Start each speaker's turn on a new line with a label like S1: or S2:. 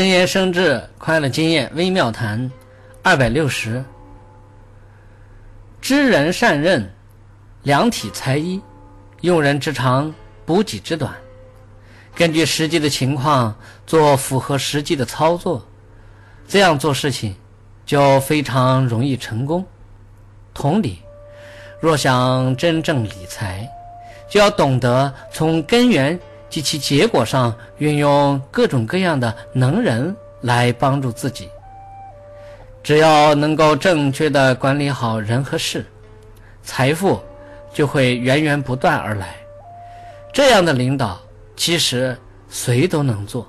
S1: 真言生智快乐经验微妙谈二百六十。知人善任，量体裁衣，用人之长，补己之短。根据实际的情况做符合实际的操作，这样做事情就非常容易成功。同理，若想真正理财，就要懂得从根源。及其结果上，运用各种各样的能人来帮助自己。只要能够正确的管理好人和事，财富就会源源不断而来。这样的领导，其实谁都能做。